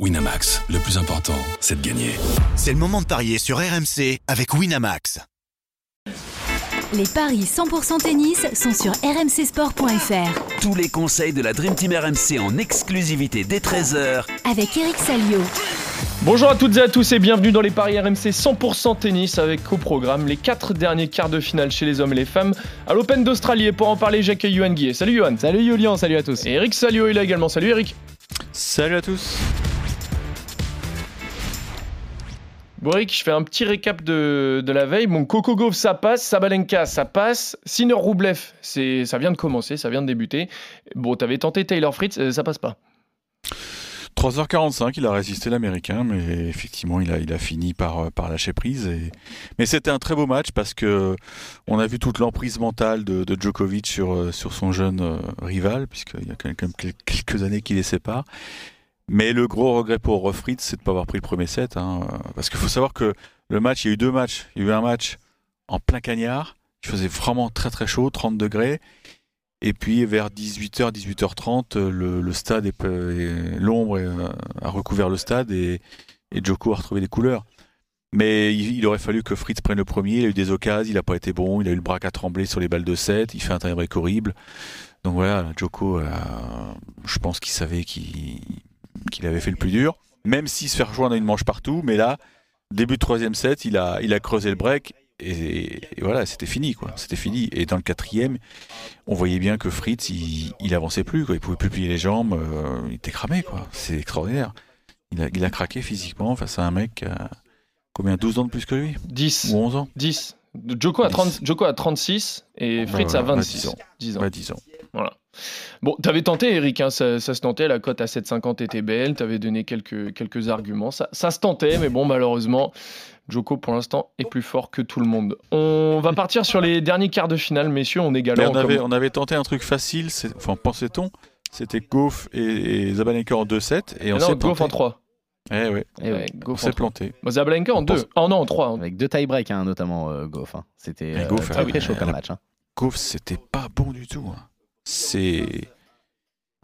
Winamax, le plus important, c'est de gagner. C'est le moment de parier sur RMC avec Winamax. Les paris 100% tennis sont sur rmcsport.fr. Tous les conseils de la Dream Team RMC en exclusivité dès 13h Avec Eric Salio. Bonjour à toutes et à tous et bienvenue dans les paris RMC 100% tennis avec au programme les 4 derniers quarts de finale chez les hommes et les femmes à l'Open d'Australie. Et pour en parler, j'accueille Johan Guillet. Salut Johan. Salut Julian, salut à tous. Et Eric Salio est là également. Salut Eric. Salut à tous. Bon Eric, je fais un petit récap de, de la veille. Coco Gauff, ça passe. Sabalenka, ça passe. Sinner Roublev, ça vient de commencer, ça vient de débuter. Bon, t'avais tenté Taylor Fritz, euh, ça passe pas. 3h45, il a résisté l'américain, mais effectivement, il a, il a fini par, euh, par lâcher prise. Mais c'était un très beau match parce que on a vu toute l'emprise mentale de, Djokovic sur, euh, sur son jeune euh, rival, puisqu'il y a quand même quelques années qui les séparent. Mais le gros regret pour Fritz, c'est de ne pas avoir pris le premier set. Hein, parce qu'il faut savoir que le match, il y a eu deux matchs. Il y a eu un match en plein cagnard, qui faisait vraiment très très chaud, 30 degrés. Et puis vers 18h, 18h30, le, stade est l'ombre est- a recouvert le stade et, Joko a retrouvé des couleurs. Mais il, il aurait fallu que Fritz prenne le premier. Il a eu des occasions, il n'a pas été bon. Il a eu le bras à trembler sur les balles de 7. Il fait un tie-break horrible. Donc voilà, Joko, euh, je pense qu'il savait qu'il qu'il avait fait le plus dur. Même s'il se fait rejoindre à une manche partout. Mais là, début de troisième set, il a, il a creusé le break. Et, et voilà, c'était fini, quoi. C'était fini. Et dans le quatrième, on voyait bien que Fritz, il, il avançait plus, quoi. Il pouvait plus plier les jambes. euh, il était cramé, quoi. C'est extraordinaire. Il a, il a craqué physiquement face à un mec qui a combien 12 ans de plus que lui? 10. Ou 11 ans? 10. Joko a, 30, Joko a 36 et Fritz Ouais, a ouais, 26 10 ans. 10 ans. Ouais, 10 ans. Voilà. Bon, t'avais tenté, Eric, hein, ça, ça se tentait, la cote à 7,50 était belle, t'avais donné quelques, quelques arguments, ça, ça se tentait, mais bon, malheureusement, Joko, pour l'instant, est plus fort que tout le monde. On va partir sur les derniers quarts de finale, messieurs, on est galant. on, avait, on avait tenté un truc facile, enfin pensait-on, c'était Goff et, et Zabalenka en 2-7 et on non, s'est Goff planté. en 3. Eh ouais, Eh Ouais, on s'est 3. planté. Bon, Zabalenka en On 2. pense- Oh non, en 3. Avec deux tie-breaks, hein, notamment euh, Goff. hein. C'était euh, très, ah oui, très chaud comme match. hein. Goff, c'était pas bon du tout. hein. C'est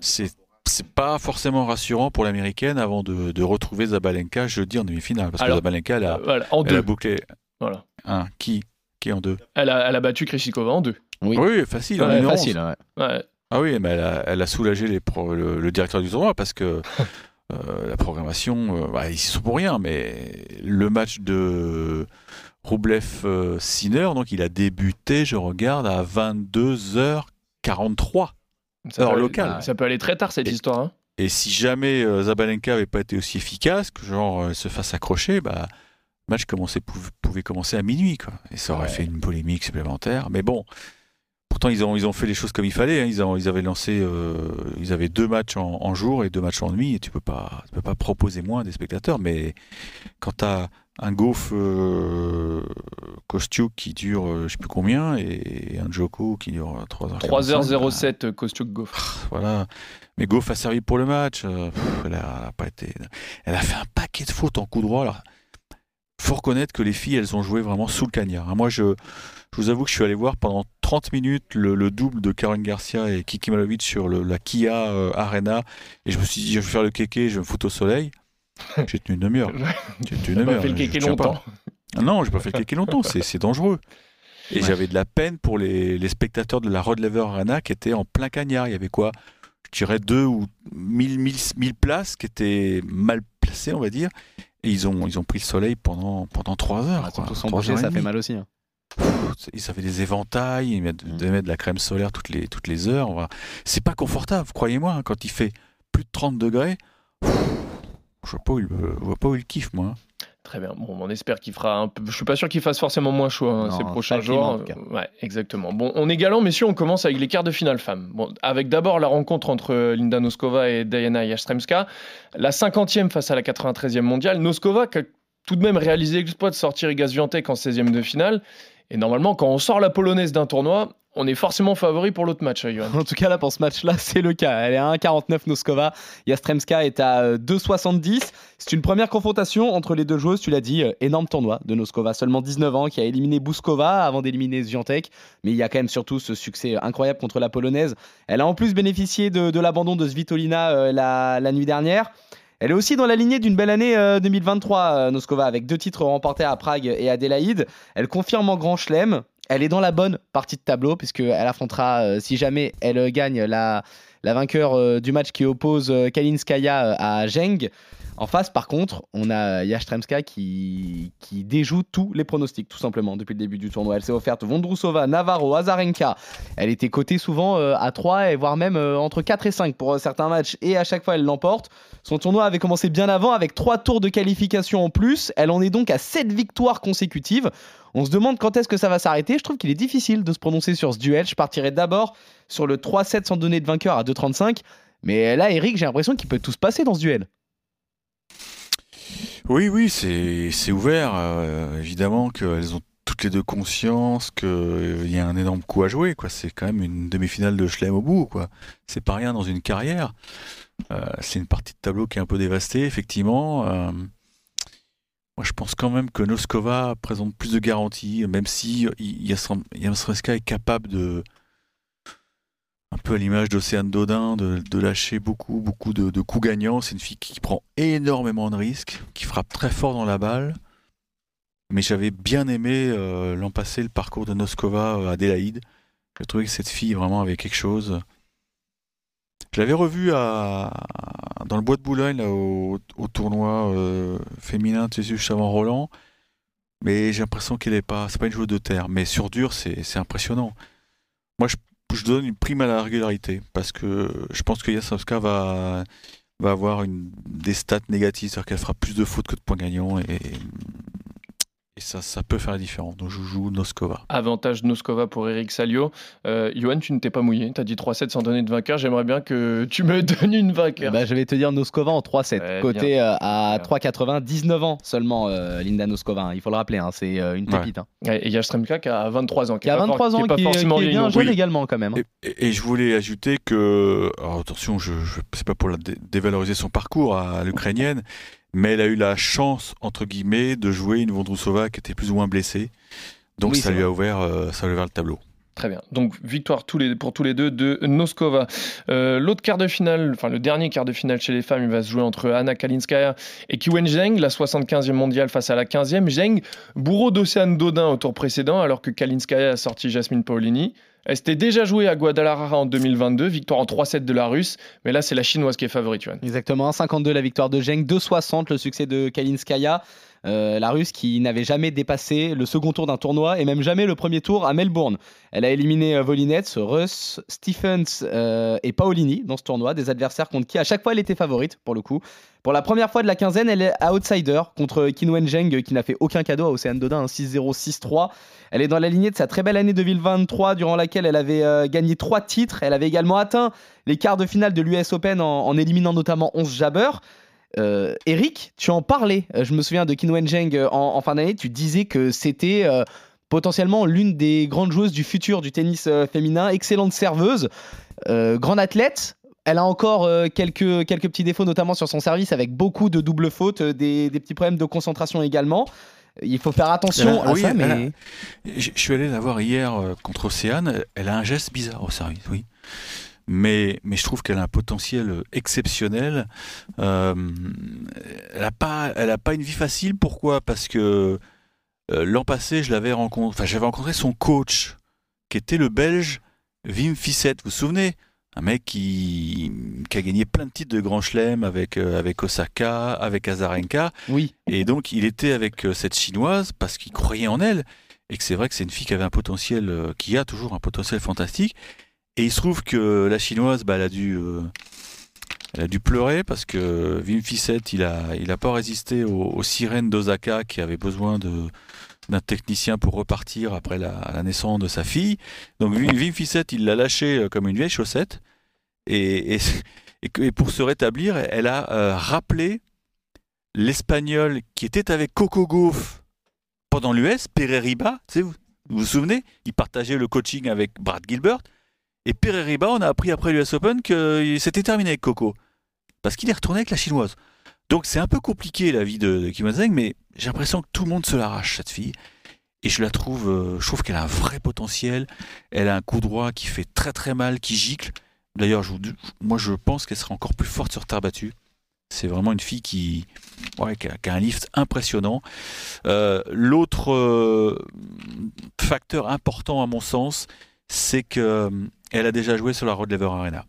c'est c'est pas forcément rassurant pour l'américaine avant de, de retrouver Zabalenka jeudi en demi-finale parce Alors, que Zabalenka elle a, Voilà, en elle a 2. bouclé Voilà. un qui qui en deux? Elle a, elle a battu Krishikova en 2. Oui, Oui, facile. en Ouais, une onze. facile. ouais. Ouais. Ah oui, mais elle a, elle a soulagé les pro- le, le directeur du tournoi parce que euh, la programmation, euh, bah, ils sont pour rien, mais le match de Roublev-Sinner, donc il a débuté, je regarde, à 22h43. Ça Heure aller- locale. Ça peut aller très tard, cette Et- histoire. hein. Et si jamais euh, Zabalenka avait pas été aussi efficace, que genre euh, se fasse accrocher, bah, le match commençait, pouv- pouvait commencer à minuit. Quoi. Et ça aurait Ouais. fait une polémique supplémentaire. Mais bon, pourtant ils ont, ils ont fait les choses comme il fallait. hein. Ils, ont, ils avaient lancé, euh, ils avaient deux matchs en, en jour et deux matchs en nuit. Et tu peux pas, tu peux pas proposer moins des spectateurs. Mais quand tu as un Goff euh, Kostiuk qui dure euh, je sais plus combien et un Joko qui dure euh, 3h. 3h07, Kostiuk Goff. Voilà. Mais Goff a servi pour le match. euh, pff, elle, a, elle a pas été. Elle a fait un paquet de fautes en coup droit. Alors, faut reconnaître que les filles, elles ont joué vraiment sous le cagnard. hein. Moi, je, je vous avoue que je suis allé voir pendant 30 minutes le, le double de Karen Garcia et Kiki Malovic sur le- la Kia euh, Arena. Et je me suis dit, je vais faire le kéké, je vais me foutre au soleil. J'ai tenu une demi-heure. J'ai tenu une demi-heure. fait le je- kéké je tiens pas. longtemps. Ah Non, j'ai pas fait le kéké longtemps, c'est dangereux. Et Ouais. j'avais de la peine pour les, les spectateurs de la Rod Laver Arena qui étaient en plein cagnard. Il y avait quoi? Je dirais deux ou mille, mille, mille places qui étaient mal placées, on va dire. Et ils ont, ils ont pris le soleil pendant, pendant trois heures. Ah, quoi. Trois bouger, heures et ça fait mal aussi. hein. Ils avaient des éventails, ils mettent, Mm. devaient mettre de la crème solaire toutes les, toutes les heures. Voilà. C'est pas confortable, croyez-moi. hein. Quand il fait plus de 30 degrés, je vois pas où il, vois pas où il kiffe, moi. Très bien. Bon, on espère qu'il fera un peu. Je suis pas sûr qu'il fasse forcément moins chaud hein, Non, ces prochains jours. en tout cas. Ouais, exactement. Bon, on est galant, messieurs. On commence avec les quarts de finale femmes. Bon, avec d'abord la rencontre entre Linda Noskova et Diana Jastremska. La 50e face à la 93e mondiale. Noskova qui a tout de même réalisé l'exploit de sortir Iga Swiatek en 16e de finale. Et normalement, quand on sort la polonaise d'un tournoi, on est forcément favori pour l'autre match, hein. En tout cas, là, pour ce match-là, c'est le cas. Elle est à 1,49 Noskova. Yastremska est à euh, 2,70. C'est une première confrontation entre les deux joueuses, tu l'as dit. euh, énorme tournoi de Noskova, seulement 19 ans, qui a éliminé Bouskova avant d'éliminer Zviantek. Mais il y a quand même surtout ce succès incroyable contre la Polonaise. Elle a en plus bénéficié de, l'abandon de Svitolina euh, la, nuit dernière. Elle est aussi dans la lignée d'une belle année 2023, Noskova, avec deux titres remportés à Prague et Adélaïde. Elle confirme en grand chelem. Elle est dans la bonne partie de tableau, puisqu'elle affrontera, si jamais elle gagne, la, la vainqueur du match qui oppose Kalinskaya à Zheng. En face, par contre, on a Yashtremska qui, qui déjoue tous les pronostics, tout simplement, depuis le début du tournoi. Elle s'est offerte Vondrousova, Navarro, Azarenka. Elle était cotée souvent euh, à 3 et voire même euh, entre 4 et 5 pour euh, certains matchs et à chaque fois elle l'emporte. Son tournoi avait commencé bien avant avec 3 tours de qualification en plus. Elle en est donc à 7 victoires consécutives. On se demande quand est-ce que ça va s'arrêter. Je trouve qu'il est difficile de se prononcer sur ce duel. Je partirai d'abord sur le 3-7 sans donner de vainqueur à 2-35. Mais là, Eric, j'ai l'impression qu'il peut tout se passer dans ce duel. Oui, oui, c'est ouvert. Euh, évidemment qu'elles ont toutes les deux conscience qu'il euh, y a un énorme coup à jouer. C'est quand même une demi-finale de Schlem au bout. C'est pas rien dans une carrière. Euh, c'est une partie de tableau qui est un peu dévastée, effectivement. Je pense quand même que Noskova présente plus de garanties, même si Yasreska est capable de, un peu à l'image d'Océane Dodin, de, lâcher beaucoup, beaucoup de, coups gagnants. C'est une fille qui prend énormément de risques, qui frappe très fort dans la balle. Mais j'avais bien aimé euh, l'an passé le parcours de Noskova à Adélaïde. J'ai trouvé que cette fille vraiment avait quelque chose. Je l'avais revue à, dans le bois de Boulogne, au, tournoi euh, féminin de Jésus Chavant Roland. Mais j'ai l'impression qu'elle n'est pas. C'est pas une joueuse de terre. Mais sur dur, c'est impressionnant. Moi, je donne une prime à la régularité parce que je pense que Yasowska va, avoir des stats négatives, c'est-à-dire qu'elle fera plus de fautes que de points gagnants ça, ça peut faire la différence. Donc je joue Noskova. Avantage Noskova pour Eric Salio. Euh, Johan, tu ne t'es pas mouillé. Tu as dit 3-7 sans donner de vainqueur. J'aimerais bien que tu me donnes une vainqueur. Bah, je vais te dire Noskova en 3-7. côté euh, à 3,80, 19 ans seulement, euh, Linda Noskova. Hein. Il faut le rappeler, hein. c'est une pépite. Hein. Et il y a Stremka qui a 23 ans. Qui, a 23 ans, qui, est, forcément qui est bien jeune également quand même. Et, je voulais ajouter que, alors attention, je, je c'est pas pour la dévaloriser son parcours à l'ukrainienne, mais elle a eu la chance, entre guillemets, de jouer une Vondrousova qui était plus ou moins blessée. Donc ça, lui a ouvert, euh, ça lui a ouvert le tableau. Très bien. Donc victoire tous les, pour tous les deux de Noskova. Euh, l'autre quart de finale, enfin le dernier quart de finale chez les femmes, il va se jouer entre Anna Kalinskaya et Kiwen Zheng, la 75e mondiale face à la 15e. Zheng, bourreau d'Océane Dodin au tour précédent, alors que Kalinskaya a sorti Jasmine Paolini. Elle s'était déjà jouée à Guadalajara en 2022, victoire en 3-7 de la Russe, mais là c'est la chinoise qui est favorite. Exactement, 52 la victoire de Zheng, 2-60 le succès de Kalinskaya. Euh, la Russe qui n'avait jamais dépassé le second tour d'un tournoi et même jamais le premier tour à Melbourne. Elle a éliminé euh, Volinets, Russ, Stephens euh, et Paolini dans ce tournoi, des adversaires contre qui à chaque fois elle était favorite pour le coup. Pour la première fois de la quinzaine, elle est outsider contre Qin Wenjeng qui n'a fait aucun cadeau à Océane Dodin, 6-0, 6-3. Elle est dans la lignée de sa très belle année 2023 durant laquelle elle avait gagné trois titres. Elle avait également atteint les quarts de finale de l'US Open en, en, éliminant notamment 11 jabbers. Euh, Eric, tu en parlais. Euh, je me souviens de Qin Wenjeng euh, en, fin d'année. Tu disais que c'était potentiellement l'une des grandes joueuses du futur du tennis féminin. Excellente serveuse, grande athlète. Elle a encore quelques, quelques petits défauts, notamment sur son service, avec beaucoup de doubles fautes, des, petits problèmes de concentration également. Il faut faire attention à ça. Mais... je suis allé la voir hier contre Océane. Elle a un geste bizarre au service, oui mais, mais je trouve qu'elle a un potentiel exceptionnel. Euh, elle n'a pas, elle a pas une vie facile. Pourquoi? Parce que euh, l'an passé, je l'avais rencontré, enfin, j'avais rencontré son coach, qui était le Belge Wim Fissette. Vous vous souvenez? Un mec qui, qui, a gagné plein de titres de Grand Chelem avec, euh, avec Osaka, avec Azarenka. Oui. Et donc, il était avec cette chinoise parce qu'il croyait en elle. Et que c'est vrai que c'est une fille qui avait un potentiel, qui a toujours un potentiel fantastique. Et il se trouve que la chinoise, bah, elle, a dû, euh, elle a dû pleurer parce que Wim Fissette, il n'a il a pas résisté aux, sirènes d'Osaka qui avaient besoin de d'un technicien pour repartir après la, naissance de sa fille. Donc Wim Fissette, il l'a lâché euh, comme une vieille chaussette. Et, et, pour se rétablir, elle a euh, rappelé l'espagnol qui était avec Coco Gauff pendant l'US, Riba. Vous, vous vous souvenez? Il partageait le coaching avec Brad Gilbert. Et Pereira, on a appris après l'US Open que c'était terminé avec Coco. Parce qu'il est retourné avec la chinoise. Donc c'est un peu compliqué la vie de, Kim Zheng, mais j'ai l'impression que tout le monde se l'arrache, cette fille. Et je la trouve, euh, je trouve qu'elle a un vrai potentiel. Elle a un coup droit qui fait très très mal, qui gicle. D'ailleurs, moi je pense qu'elle sera encore plus forte sur terre battue. C'est vraiment une fille qui, a, un lift impressionnant. Euh, L'autre euh, facteur important à mon sens, c'est que euh, elle a déjà joué sur la Road Lever Arena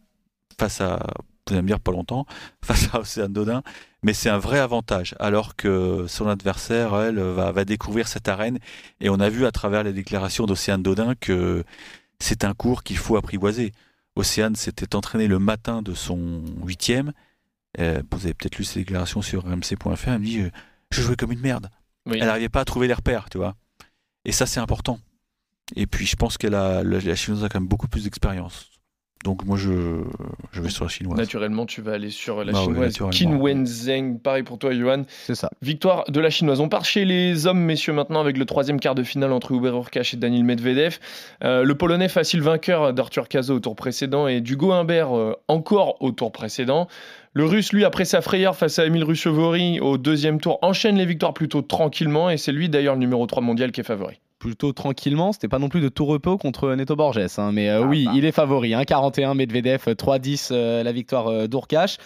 face à, vous allez me dire pas longtemps, face à Océane Dodin, mais c'est un vrai avantage. Alors que son adversaire, elle, va, va découvrir cette arène, et on a vu à travers les déclarations d'Océane Dodin que c'est un cours qu'il faut apprivoiser. Océane s'était entraînée le matin de son huitième. Euh, vous avez peut-être lu ses déclarations sur rmc.fr. Elle me dit euh, Je jouais comme une merde. Oui. Elle n'arrivait pas à trouver les repères, tu vois. Et ça, c'est important. Et puis, je pense que la, la, la chinoise a quand même beaucoup plus d'expérience. Donc, moi, je, je vais sur la chinoise. Naturellement, tu vas aller sur la Bah oui, chinoise Qin naturellement. Wenzheng. Pareil pour toi, Johan. C'est ça. Victoire de la chinoise. On part chez les hommes, messieurs, maintenant avec le troisième quart de finale entre Hubert Hurkacz et Daniil Medvedev. Euh, le Polonais facile vainqueur d'Arthur Cazot au tour précédent et d'Hugo Humbert euh, encore au tour précédent. Le Russe, lui, après sa frayeur face à Emile Ruchevori au deuxième tour, enchaîne les victoires plutôt tranquillement et c'est lui d'ailleurs le numéro 3 mondial qui est favori. Plutôt tranquillement. C'était pas non plus de tout repos contre Neto Borges. hein, mais euh, Ah oui, bah. il est favori. hein, 41 Medvedev, 3-10 euh, la victoire euh, d'Urkash.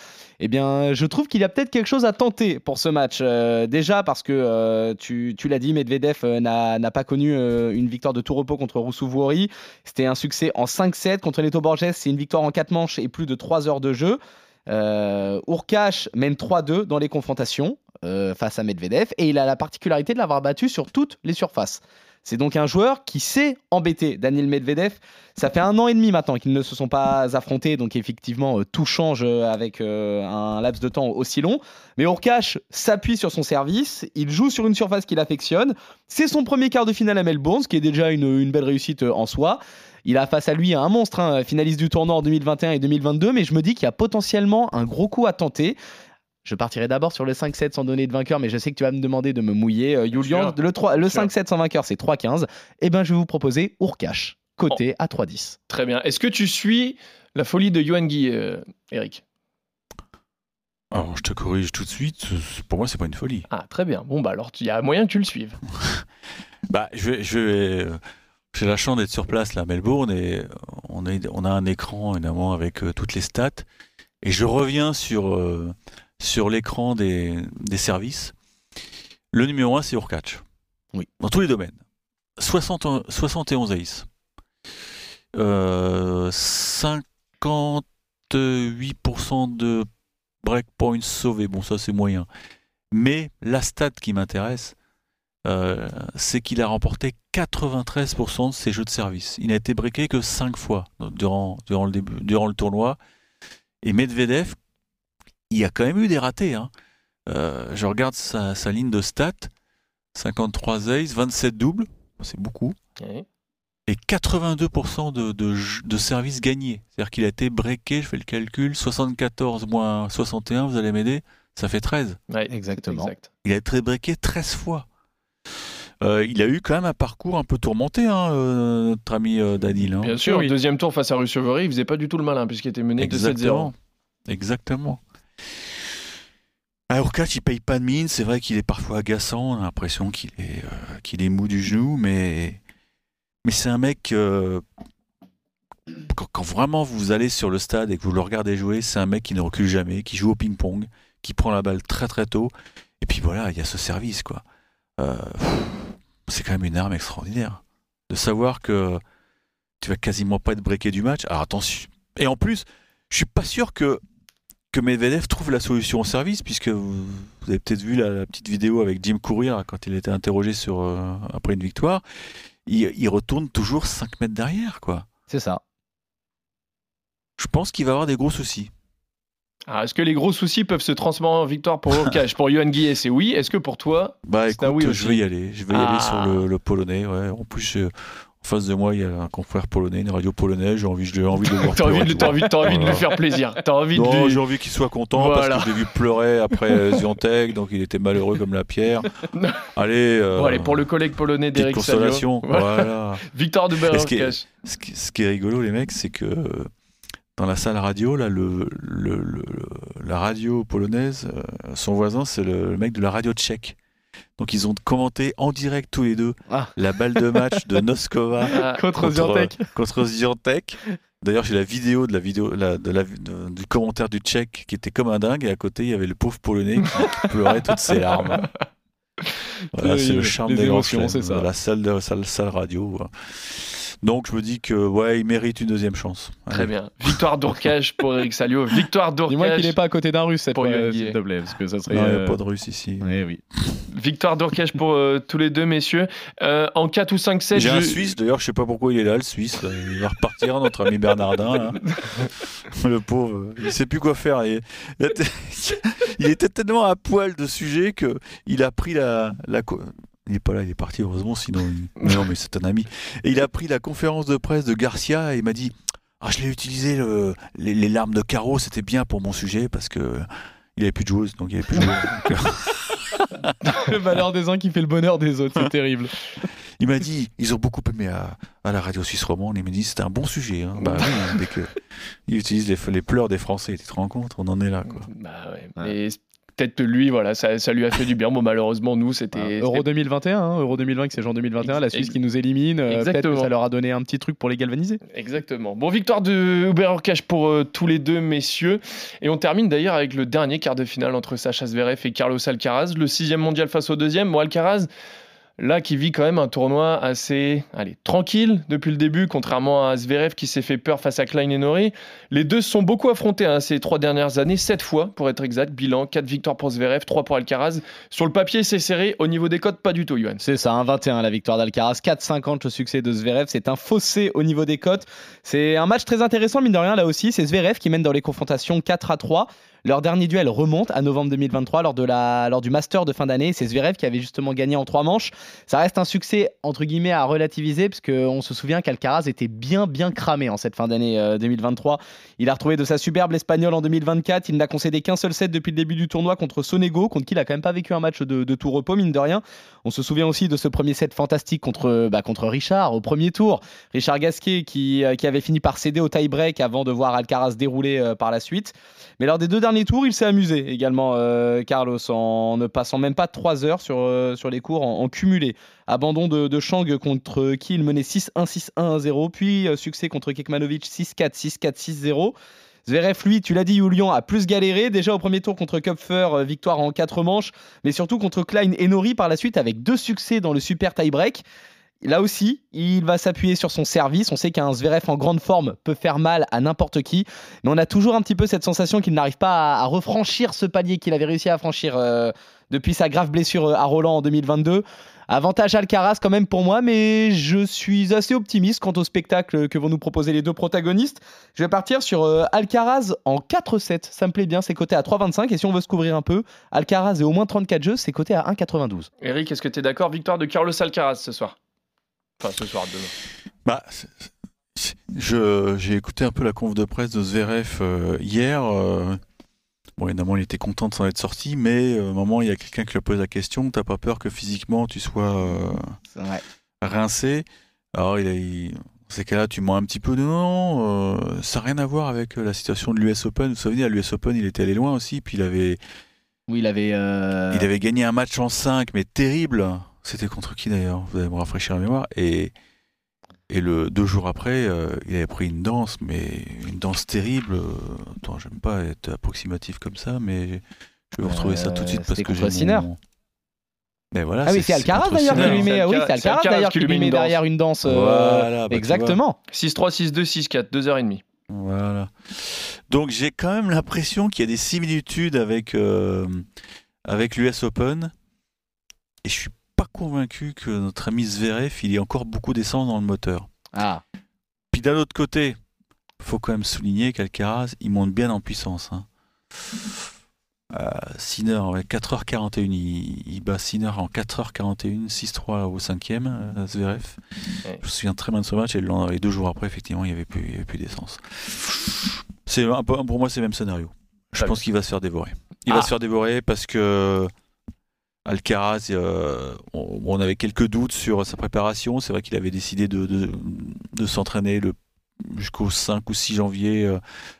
Eh bien, je trouve qu'il y a peut-être quelque chose à tenter pour ce match. Euh, déjà parce que, euh, tu, tu l'as dit, Medvedev euh, n'a pas connu euh, une victoire de tout repos contre Roussouvori. C'était un succès en 5-7. Contre Neto Borges, c'est une victoire en 4 manches et plus de 3 heures de jeu. Euh, Urkash mène 3-2 dans les confrontations euh, face à Medvedev et il a la particularité de l'avoir battu sur toutes les surfaces. C'est donc un joueur qui sait embêter Daniel Medvedev. Ça fait un an et demi maintenant qu'ils ne se sont pas affrontés, donc effectivement euh, tout change euh, avec un laps de temps aussi long. Mais Urkash s'appuie sur son service, il joue sur une surface qu'il affectionne. C'est son premier quart de finale à Melbourne, ce qui est déjà une, belle réussite en soi. Il a face à lui un monstre, hein, finaliste du tournoi en 2021 et 2022, mais je me dis qu'il y a potentiellement un gros coup à tenter. Je partirai d'abord sur le 5-7 sans donner de vainqueur, mais je sais que tu vas me demander de me mouiller. Euh, Julian, le, 3 le Sûr. 5-7 sans vainqueur, c'est 3-15. Eh ben, je vais vous proposer Urkash, côté à 3-10. Très bien. Est-ce que tu suis la folie de Johan Guy, euh, Eric? Alors, je te corrige tout de suite. Pour moi, c'est pas une folie. Ah, très bien. Bon, bah alors, il y a moyen que tu le suives. Bah, je vais, je vais, euh, j'ai la chance d'être sur place là à Melbourne et on, est, on a un écran évidemment avec euh, toutes les stats. Et je reviens sur, euh, sur l'écran des, des services. Le numéro 1, c'est Urkacz. Oui. Dans tous les domaines. 60, 71 aces. Euh, 58% de breakpoints sauvés. Bon, ça c'est moyen. Mais la stat qui m'intéresse, euh, c'est qu'il a remporté 93% de ses jeux de service. Il n'a été breaké que 5 fois durant, durant, le, début, durant le tournoi. Et Medvedev, il y a quand même eu des ratés. hein. Euh, je regarde sa, sa ligne de stats 53 aces, 27 doubles, c'est beaucoup. Ouais. Et 82% de, de, de services gagnés. C'est-à-dire qu'il a été breaké, je fais le calcul, 74 moins 61, vous allez m'aider, ça fait 13 Ouais, Exactement. Exact. il a été breaké 13 fois. Euh, il a eu quand même un parcours un peu tourmenté, hein, euh, notre ami euh, Danil. hein. Bien sûr, Oui. deuxième tour face à Ruchevori, il faisait pas du tout le malin puisqu'il était mené de 7-0. Exactement. Alors, Urkac, il paye pas de mine. C'est vrai qu'il est parfois agaçant. On a l'impression qu'il est, euh, qu'il est mou du genou, mais, mais c'est un mec. quand, quand vraiment vous allez sur le stade et que vous le regardez jouer, c'est un mec qui ne recule jamais, qui joue au ping-pong, qui prend la balle très très tôt. Et puis voilà, il y a ce service, quoi. Euh, c'est quand même une arme extraordinaire. De savoir que tu vas quasiment pas être breaké du match. Alors attention. Et en plus, je suis pas sûr que, que Medvedev trouve la solution au service, puisque vous, vous avez peut-être vu la, la petite vidéo avec Jim Courier là, quand il était interrogé sur, euh, après une victoire. Il, il retourne toujours 5 mètres derrière, quoi. C'est ça. Je pense qu'il va avoir des gros soucis. Alors, Est-ce que les gros soucis peuvent se transformer en victoire pour Urkash Pour Johan Guillet, c'est oui. Est-ce que pour toi, Bah C'est écoute, un oui je vais y aller. Je vais y Ah. aller sur le, le polonais. Ouais. En plus, je- en face de moi, il y a un confrère polonais, une radio polonaise. J'ai envie, j'ai envie de le voir. t'as envie, de, t'as envie, t'as envie de lui faire plaisir T'as envie Non, de lui... j'ai envie qu'il soit content Voilà. parce que je l'ai vu pleurer après euh, Zviantec, donc il était malheureux comme la pierre. Allez, euh, Bon, allez, pour le collègue polonais d'Eric consolation. Voilà. Voilà. Victoire de Hurkacz. Ce qui, ce qui est rigolo, les mecs, c'est que dans la salle radio, là, le, le- le- la radio polonaise, euh, son voisin, c'est le, le mec de la radio tchèque. Donc ils ont commenté en direct tous les deux Ah. la balle de match de Noskova Ah, Contre Zviantec. contre Zviantec. D'ailleurs, j'ai la vidéo de la vidéo la- de la, de- du commentaire du Tchèque qui était comme un dingue, et à côté, il y avait le pauvre Polonais qui, qui pleurait toutes ses larmes. Voilà, c'est le charme Les des grands c'est ça. La salle, de, salle, salle radio. voilà. Donc, je me dis que ouais, il mérite une deuxième chance. Très bien. Victoire d'Orcage pour Eric Salio. Victoire Dis-moi qu'il n'est pas à côté d'un russe cette Pour fois, Yoann s'il Guillet. te plaît, parce que ça serait. Non, il n'y a euh, pas de russe ici. Oui, oui. Victoire d'Orcage pour euh, tous les deux messieurs. Euh, en 4 ou 5-7, J'ai un je- Suisse, d'ailleurs, je sais pas pourquoi il est là, le Suisse. là. Il va repartir, notre ami Bernardin. là. Le pauvre, il sait plus quoi faire. Il, il était- il était tellement à poil de sujet que il a pris la. Il n'est pas là, il est parti, heureusement, sinon. il- non, mais c'est un ami. Et il a pris la conférence de presse de Garcia et il m'a dit Ah, je l'ai utilisé, le- les, les larmes de carreau, c'était bien pour mon sujet parce que. Il avait plus de joueuses, donc il avait plus de joueurs. Donc, euh, le malheur des uns qui fait le bonheur des autres, c'est terrible. Il m'a dit, ils ont beaucoup aimé à, à la radio suisse romande. Il m'a dit, c'était un bon sujet. hein. Bah oui, hein, dès que il utilise les, les pleurs des Français, tu te rends compte On en est là, quoi. Bah ouais. Mais c'est- peut-être lui, voilà, ça, ça lui a fait du bien. Bon, malheureusement, nous, c'était. Euro 2021, hein, Euro 2020, c'est juin 2021, la Suisse qui nous élimine. euh, Exactement. ça leur a donné un petit truc pour les galvaniser. Exactement. Bon, victoire de Uber Orcage pour euh, tous les deux messieurs. Et on termine d'ailleurs avec le dernier quart de finale entre Sacha Zverev et Carlos Alcaraz. Le sixième mondial face au deuxième. Bon, Alcaraz, là, qui vit quand même un tournoi assez allez, tranquille depuis le début, contrairement à Zverev qui s'est fait peur face à Klein et Nori. Les deux se sont beaucoup affrontés hein, ces trois dernières années, sept fois pour être exact. Bilan 4 victoires pour Zverev, 3 pour Alcaraz. Sur le papier, c'est serré. Au niveau des cotes, pas du tout, Johan. C'est ça, 1-21 la victoire d'Alcaraz, 4-50 le succès de Zverev. C'est un fossé au niveau des cotes. C'est un match très intéressant, mine de rien, là aussi. C'est Zverev qui mène dans les confrontations 4 à 3. Leur dernier duel remonte à novembre 2023 lors, de la, lors du Master de fin d'année. C'est Zverev qui avait justement gagné en trois manches. Ça reste un succès entre guillemets à relativiser parce qu'on se souvient qu'Alcaraz était bien bien cramé en cette fin d'année euh, 2023. Il a retrouvé de sa superbe l'espagnol en 2024. Il n'a concédé qu'un seul set depuis le début du tournoi contre Sonego, contre qui il a quand même pas vécu un match de, de tout repos mine de rien. On se souvient aussi de ce premier set fantastique contre, bah, contre Richard au premier tour. Richard Gasquet qui, euh, qui avait fini par céder au tie-break avant de voir Alcaraz dérouler euh, par la suite. Mais lors des deux derniers tours, il s'est amusé également, euh, Carlos, en ne passant même pas 3 heures sur, euh, sur les cours en, cumulé. Abandon de, Chang contre qui il menait 6-1, 6-1, 0. Puis euh, succès contre Kekmanovic 6-4, 6-4, 6-0. Zverev, lui, tu l'as dit, Julian, a plus galéré. Déjà au premier tour contre Kupfer, victoire en 4 manches, mais surtout contre Klein et Nori par la suite avec deux succès dans le super tie-break. Là aussi, il va s'appuyer sur son service. On sait qu'un Zverev en grande forme peut faire mal à n'importe qui, mais on a toujours un petit peu cette sensation qu'il n'arrive pas à, refranchir ce palier qu'il avait réussi à franchir euh, depuis sa grave blessure euh, à Roland en 2022. Avantage Alcaraz quand même pour moi, mais je suis assez optimiste quant au spectacle que vont nous proposer les deux protagonistes. Je vais partir sur euh, Alcaraz en 4-7. Ça me plaît bien, c'est coté à 3,25. Et si on veut se couvrir un peu, Alcaraz et au moins 34 jeux, c'est coté à 1,92. Eric, est-ce que tu es d'accord? Victoire de Carlos Alcaraz ce soir. Enfin, ce soir, demain. Bah, j'ai écouté un peu la conf de presse de Zverev euh, hier. euh, bon, évidemment, il était content de s'en être sorti, mais euh, à un moment, il y a quelqu'un qui lui pose la question T'as pas peur que physiquement tu sois euh, rincé? Alors, il a. il- Dans ces cas-là, tu mens un petit peu. Non, non, euh, ça n'a rien à voir avec euh, la situation de l'US Open. Vous vous souvenez, à l'US Open, il était allé loin aussi, puis il avait, Oui, il avait. euh, il avait gagné un match en 5, mais terrible. C'était contre qui d'ailleurs? Vous allez me rafraîchir la mémoire. Et, et le deux jours après, euh, il avait pris une danse, mais une danse terrible. Attends, j'aime pas être approximatif comme ça, mais je vais vous retrouver ça tout de suite Euh, parce c'était que j'ai mon... Mais voilà, Ah oui, c'est Alcaraz d'ailleurs qui lui met. Oui, Alcaraz- c'est Alcaraz d'ailleurs qui lui met une danse. derrière une danse. euh, Voilà, bah, Exactement. 6-3, 6-2, 6-4, 2h30. Voilà. Donc j'ai quand même l'impression qu'il y a des similitudes avec, euh, avec l'US Open. Et je suis pas convaincu que notre ami Zverev, il ait encore beaucoup d'essence dans le moteur. Ah. Puis d'un autre côté, faut quand même souligner qu'Alcaraz, il monte bien en puissance. Hein. Euh, Sinner, ouais, 4h41, il, il bat Sinner en 4h41, 6-3 au cinquième, euh, Zverev. Ouais. Je me souviens très bien de ce match et, le et deux jours après, effectivement, il n'y avait plus, il y avait plus d'essence. C'est pour moi, c'est le même scénario. Je pense qu'il va se faire dévorer. Il Ah. va se faire dévorer parce que Alcaraz, euh, on, on avait quelques doutes sur sa préparation. C'est vrai qu'il avait décidé de, de, de s'entraîner jusqu'au 5 ou 6 janvier euh,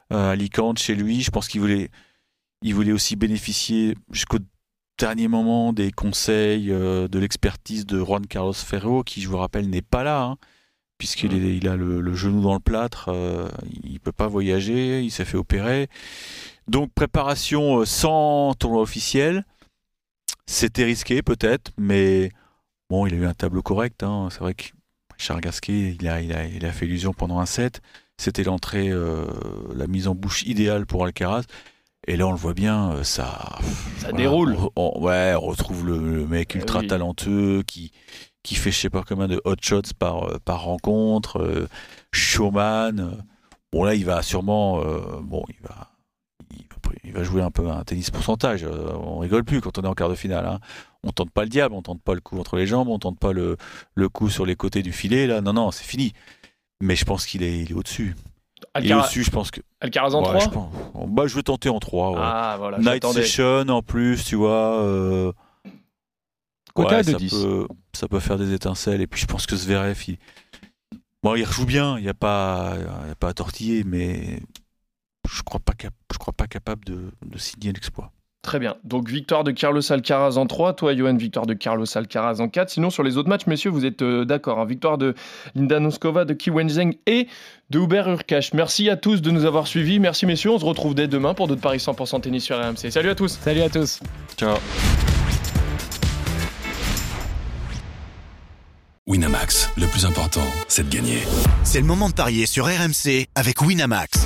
à Alicante chez lui. Je pense qu'il voulait, il voulait aussi bénéficier jusqu'au dernier moment des conseils, euh, de l'expertise de Juan Carlos Ferro, qui, je vous rappelle, n'est pas là. hein. puisqu'il il a le, le genou dans le plâtre, il peut pas voyager, il s'est fait opérer. Donc préparation sans tournoi officiel, c'était risqué peut-être, mais bon, il a eu un tableau correct. hein. C'est vrai que Charles Gasquet, il a, il a, il a fait illusion pendant un set. C'était l'entrée, euh, la mise en bouche idéale pour Alcaraz. Et là, on le voit bien, euh, ça. Ça voilà, déroule. on- on- ouais, on retrouve le, le mec Eh ultra oui. talentueux qui, qui fait je sais pas combien de hot shots par, euh, par rencontre, euh, showman. Bon, là, il va sûrement. euh, bon, il va, il, va, jouer un peu un tennis pourcentage. euh, on rigole plus quand on est en quart de finale. Hein. On tente pas le diable, on tente pas le coup entre les jambes, on tente pas le, le coup sur les côtés du filet. Là, non, non, c'est fini. Mais je pense qu'il est, il est au-dessus. Il est Alcara- au-dessus, je pense que. Alcaraz en Ouais, 3 je, pense- bah, je vais tenter en 3. Ouais. Ah voilà, Night. Session en plus, tu vois. euh, Quota ouais, de ça 10. Peut, ça peut faire des étincelles. Et puis je pense que Zverev, il, bon, il rejoue bien. Il n'y a, pas- il y a pas à tortiller, mais je ne crois, pas cap- je crois pas capable de, de signer l'exploit. Très bien. Donc victoire de Carlos Alcaraz en 3, toi Johan, victoire de Carlos Alcaraz en 4. Sinon sur les autres matchs, messieurs, vous êtes euh, d'accord. hein. Victoire de Linda Noskova, de Ki Wenzheng et de Hubert Urkash. Merci à tous de nous avoir suivis. Merci messieurs, on se retrouve dès demain pour d'autres paris 100% tennis sur RMC. Salut à tous. Salut à tous. Ciao. Winamax, le plus important, c'est de gagner. C'est le moment de parier sur RMC avec Winamax.